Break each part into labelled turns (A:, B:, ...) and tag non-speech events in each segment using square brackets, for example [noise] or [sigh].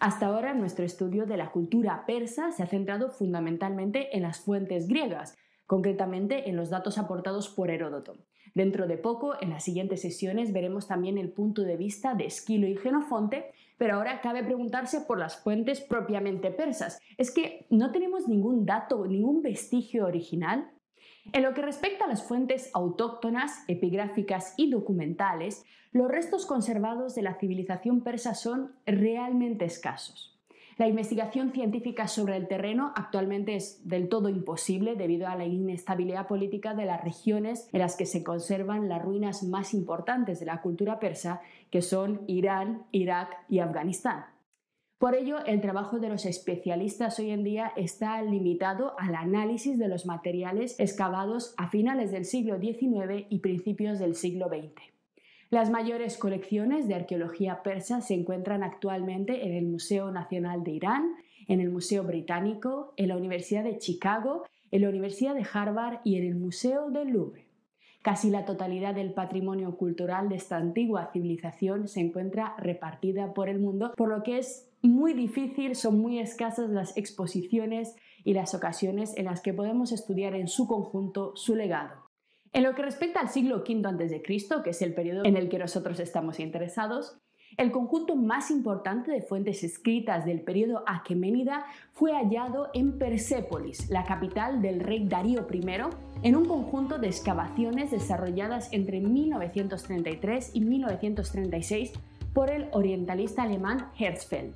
A: Hasta ahora nuestro estudio de la cultura persa se ha centrado fundamentalmente en las fuentes griegas, concretamente en los datos aportados por Heródoto. Dentro de poco, en las siguientes sesiones, veremos también el punto de vista de Esquilo y Genofonte, pero ahora cabe preguntarse por las fuentes propiamente persas. ¿Es que no tenemos ningún dato, ningún vestigio original? En lo que respecta a las fuentes autóctonas, epigráficas y documentales, los restos conservados de la civilización persa son realmente escasos. La investigación científica sobre el terreno actualmente es del todo imposible debido a la inestabilidad política de las regiones en las que se conservan las ruinas más importantes de la cultura persa, que son Irán, Irak y Afganistán. Por ello, el trabajo de los especialistas hoy en día está limitado al análisis de los materiales excavados a finales del siglo XIX y principios del siglo XX. Las mayores colecciones de arqueología persa se encuentran actualmente en el Museo Nacional de Irán, en el Museo Británico, en la Universidad de Chicago, en la Universidad de Harvard y en el Museo del Louvre. Casi la totalidad del patrimonio cultural de esta antigua civilización se encuentra repartida por el mundo, por lo que es muy difícil, son muy escasas las exposiciones y las ocasiones en las que podemos estudiar en su conjunto su legado. En lo que respecta al siglo V a.C., que es el periodo en el que nosotros estamos interesados, el conjunto más importante de fuentes escritas del periodo aqueménida fue hallado en Persépolis, la capital del rey Darío I, en un conjunto de excavaciones desarrolladas entre 1933 y 1936 por el orientalista alemán Herzfeld.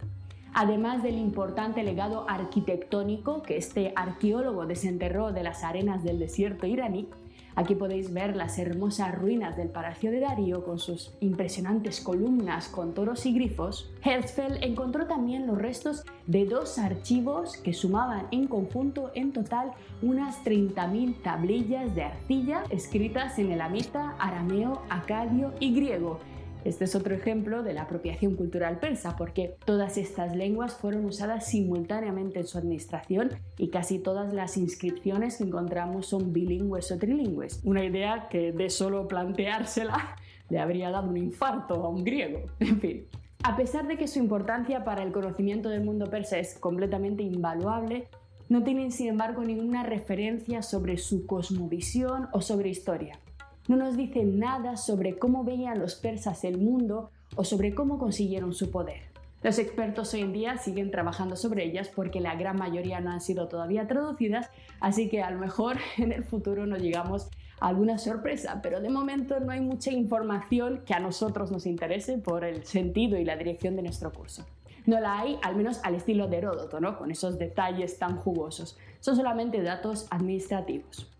A: Además del importante legado arquitectónico que este arqueólogo desenterró de las arenas del desierto iraní, Aquí podéis ver las hermosas ruinas del Palacio de Darío con sus impresionantes columnas con toros y grifos. Herzfeld encontró también los restos de dos archivos que sumaban en conjunto en total unas 30.000 tablillas de arcilla escritas en el amita, arameo, acadio y griego este es otro ejemplo de la apropiación cultural persa, porque todas estas lenguas fueron usadas simultáneamente en su administración y casi todas las inscripciones que encontramos son bilingües o trilingües. Una idea que de solo planteársela [laughs] le habría dado un infarto a un griego. [laughs] En fin. A pesar de que su importancia para el conocimiento del mundo persa es completamente invaluable, no tienen sin embargo ninguna referencia sobre su cosmovisión o sobre historia no nos dice nada sobre cómo veían los persas el mundo o sobre cómo consiguieron su poder. Los expertos hoy en día siguen trabajando sobre ellas porque la gran mayoría no han sido todavía traducidas, así que a lo mejor [laughs] en el futuro nos llegamos a alguna sorpresa, pero de momento no hay mucha información que a nosotros nos interese por el sentido y la dirección de nuestro curso. No la hay, al menos al estilo de Heródoto, ¿no? con esos detalles tan jugosos. Son solamente datos administrativos.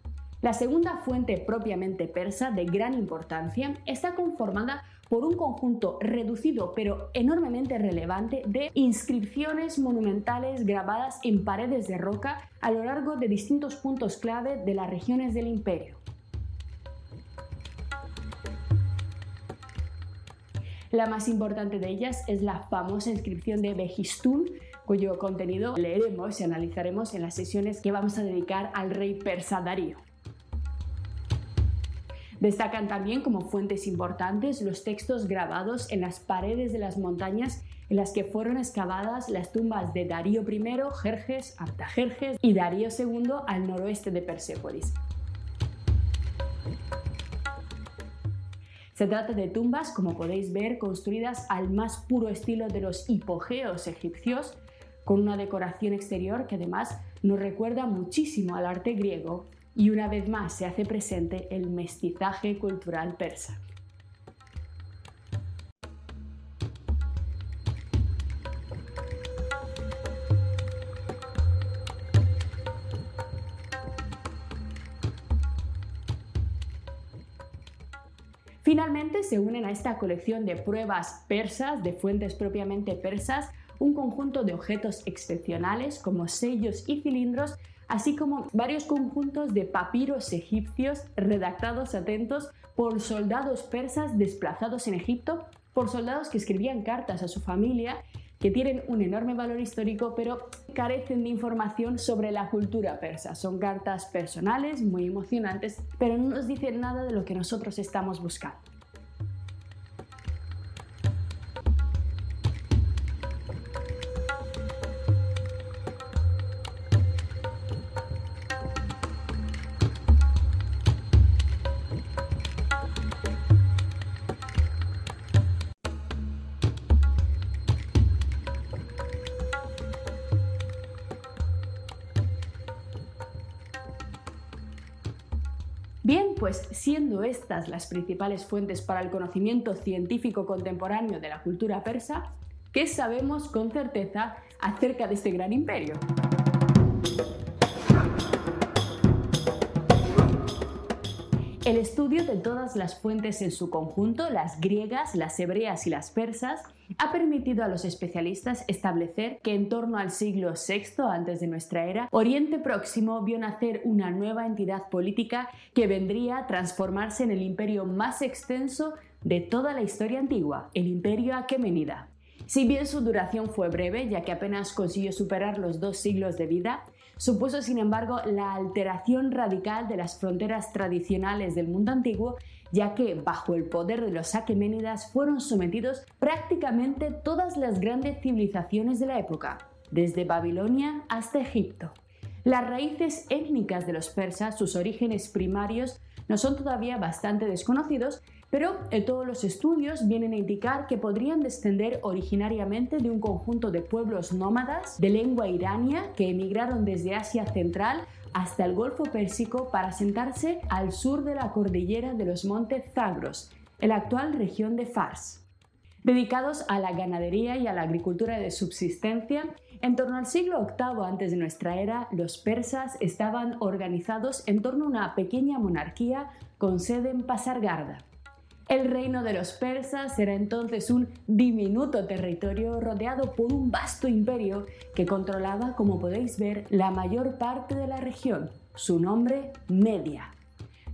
A: La segunda fuente propiamente persa de gran importancia está conformada por un conjunto reducido pero enormemente relevante de inscripciones monumentales grabadas en paredes de roca a lo largo de distintos puntos clave de las regiones del imperio. La más importante de ellas es la famosa inscripción de Behistun, cuyo contenido leeremos y analizaremos en las sesiones que vamos a dedicar al rey persa Darío. Destacan también como fuentes importantes los textos grabados en las paredes de las montañas en las que fueron excavadas las tumbas de Darío I, Jerjes, Artajerjes y Darío II al noroeste de Persépolis. Se trata de tumbas, como podéis ver, construidas al más puro estilo de los hipogeos egipcios, con una decoración exterior que además nos recuerda muchísimo al arte griego y una vez más se hace presente el mestizaje cultural persa. Finalmente se unen a esta colección de pruebas persas, de fuentes propiamente persas, un conjunto de objetos excepcionales como sellos y cilindros así como varios conjuntos de papiros egipcios redactados atentos por soldados persas desplazados en Egipto, por soldados que escribían cartas a su familia que tienen un enorme valor histórico, pero carecen de información sobre la cultura persa. Son cartas personales, muy emocionantes, pero no nos dicen nada de lo que nosotros estamos buscando. Pues siendo estas las principales fuentes para el conocimiento científico contemporáneo de la cultura persa, ¿qué sabemos con certeza acerca de este gran imperio? El estudio de todas las fuentes en su conjunto, las griegas, las hebreas y las persas, ha permitido a los especialistas establecer que en torno al siglo VI antes de nuestra era, Oriente Próximo vio nacer una nueva entidad política que vendría a transformarse en el imperio más extenso de toda la historia antigua, el imperio aquemenida. Si bien su duración fue breve, ya que apenas consiguió superar los dos siglos de vida, supuso sin embargo la alteración radical de las fronteras tradicionales del mundo antiguo, ya que bajo el poder de los aqueménidas fueron sometidos prácticamente todas las grandes civilizaciones de la época, desde Babilonia hasta Egipto. Las raíces étnicas de los persas, sus orígenes primarios, no son todavía bastante desconocidos, pero eh, todos los estudios vienen a indicar que podrían descender originariamente de un conjunto de pueblos nómadas de lengua irania que emigraron desde Asia Central hasta el Golfo Pérsico para asentarse al sur de la cordillera de los montes Zagros, en la actual región de Fars. Dedicados a la ganadería y a la agricultura de subsistencia, en torno al siglo VIII antes de nuestra era, los persas estaban organizados en torno a una pequeña monarquía con sede en Pasargarda. El reino de los persas era entonces un diminuto territorio rodeado por un vasto imperio que controlaba, como podéis ver, la mayor parte de la región. Su nombre, Media.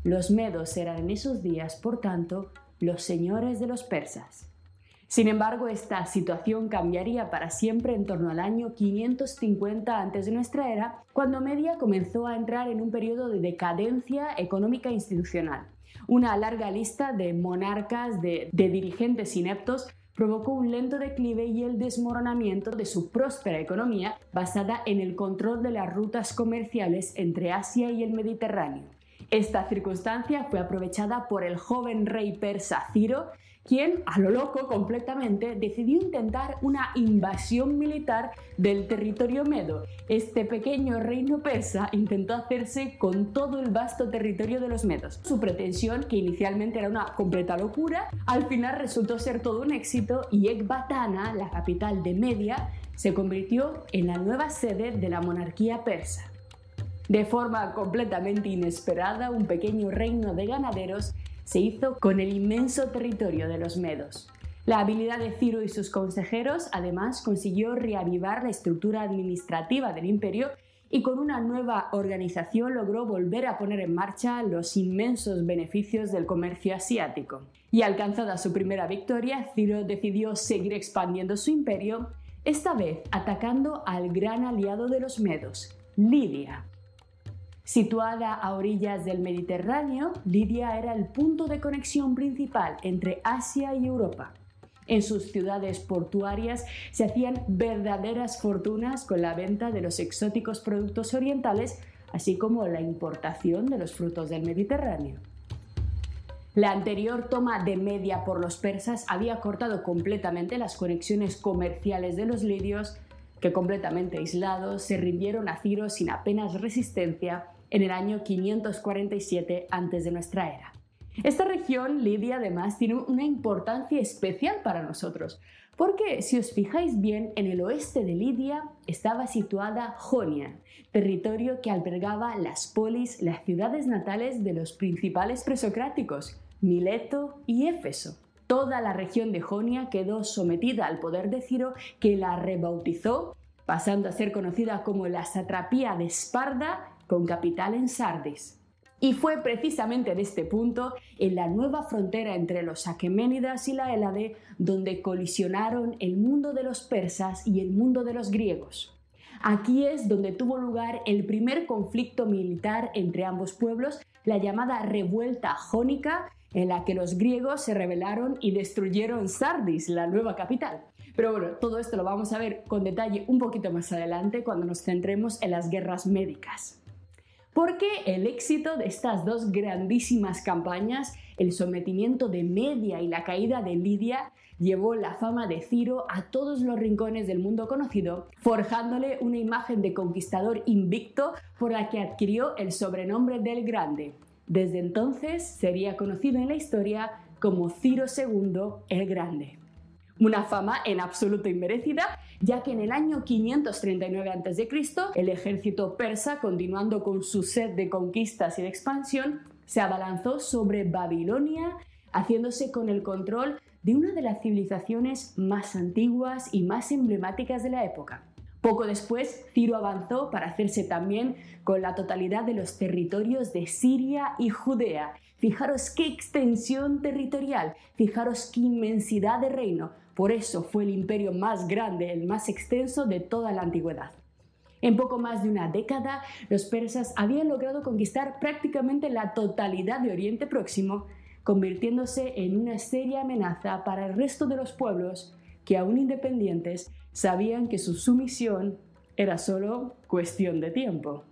A: Los medos eran en esos días, por tanto, los señores de los persas. Sin embargo, esta situación cambiaría para siempre en torno al año 550 antes de nuestra era, cuando Media comenzó a entrar en un periodo de decadencia económica e institucional. Una larga lista de monarcas, de, dirigentes ineptos, provocó un lento declive y el desmoronamiento de su próspera economía basada en el control de las rutas comerciales entre Asia y el Mediterráneo. Esta circunstancia fue aprovechada por el joven rey persa Ciro, quien, a lo loco completamente, decidió intentar una invasión militar del territorio medo. Este pequeño reino persa intentó hacerse con todo el vasto territorio de los medos. Su pretensión, que inicialmente era una completa locura, al final resultó ser todo un éxito y Ekbatana, la capital de Media, se convirtió en la nueva sede de la monarquía persa. De forma completamente inesperada, un pequeño reino de ganaderos se hizo con el inmenso territorio de los medos. La habilidad de Ciro y sus consejeros además consiguió reavivar la estructura administrativa del imperio y con una nueva organización logró volver a poner en marcha los inmensos beneficios del comercio asiático. Y alcanzada su primera victoria, Ciro decidió seguir expandiendo su imperio, esta vez atacando al gran aliado de los medos, Lidia. Situada a orillas del Mediterráneo, Lidia era el punto de conexión principal entre Asia y Europa. En sus ciudades portuarias se hacían verdaderas fortunas con la venta de los exóticos productos orientales, así como la importación de los frutos del Mediterráneo. La anterior toma de Media por los persas había cortado completamente las conexiones comerciales de los lidios, que completamente aislados se rindieron a Ciro sin apenas resistencia en el año 547 antes de nuestra era. Esta región, Lidia, además, tiene una importancia especial para nosotros, porque si os fijáis bien, en el oeste de Lidia estaba situada Jonia, territorio que albergaba las polis, las ciudades natales de los principales presocráticos, Mileto y Éfeso. Toda la región de Jonia quedó sometida al poder de Ciro, que la rebautizó, pasando a ser conocida como la satrapía de Esparda con capital en Sardis. Y fue precisamente en este punto, en la nueva frontera entre los Aqueménidas y la Hélade, donde colisionaron el mundo de los persas y el mundo de los griegos. Aquí es donde tuvo lugar el primer conflicto militar entre ambos pueblos, la llamada revuelta jónica, en la que los griegos se rebelaron y destruyeron Sardis, la nueva capital. Pero bueno, todo esto lo vamos a ver con detalle un poquito más adelante cuando nos centremos en las guerras médicas porque el éxito de estas dos grandísimas campañas, el sometimiento de Media y la caída de Lidia, llevó la fama de Ciro a todos los rincones del mundo conocido, forjándole una imagen de conquistador invicto por la que adquirió el sobrenombre del Grande. Desde entonces sería conocido en la historia como Ciro II el Grande. Una fama en absoluto inmerecida, ya que en el año 539 a.C., el ejército persa, continuando con su sed de conquistas y de expansión, se abalanzó sobre Babilonia, haciéndose con el control de una de las civilizaciones más antiguas y más emblemáticas de la época. Poco después, Ciro avanzó para hacerse también con la totalidad de los territorios de Siria y Judea. Fijaros qué extensión territorial, fijaros qué inmensidad de reino. Por eso fue el imperio más grande, el más extenso de toda la antigüedad. En poco más de una década, los persas habían logrado conquistar prácticamente la totalidad de Oriente Próximo, convirtiéndose en una seria amenaza para el resto de los pueblos que, aún independientes, sabían que su sumisión era solo cuestión de tiempo.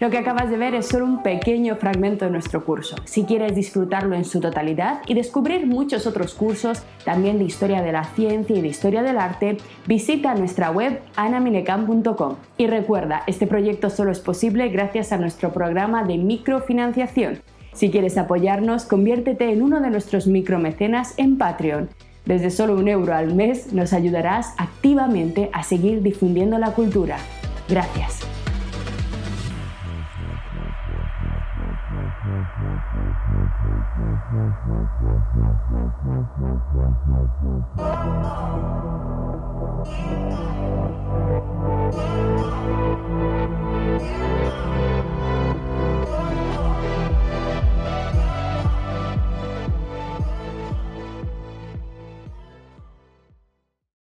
A: Lo que acabas de ver es solo un pequeño fragmento de nuestro curso. Si quieres disfrutarlo en su totalidad y descubrir muchos otros cursos, también de historia de la ciencia y de historia del arte, visita nuestra web anaminecan.com. Y recuerda, este proyecto solo es posible gracias a nuestro programa de microfinanciación. Si quieres apoyarnos, conviértete en uno de nuestros micromecenas en Patreon. Desde solo un euro al mes nos ayudarás activamente a seguir difundiendo la cultura. Gracias.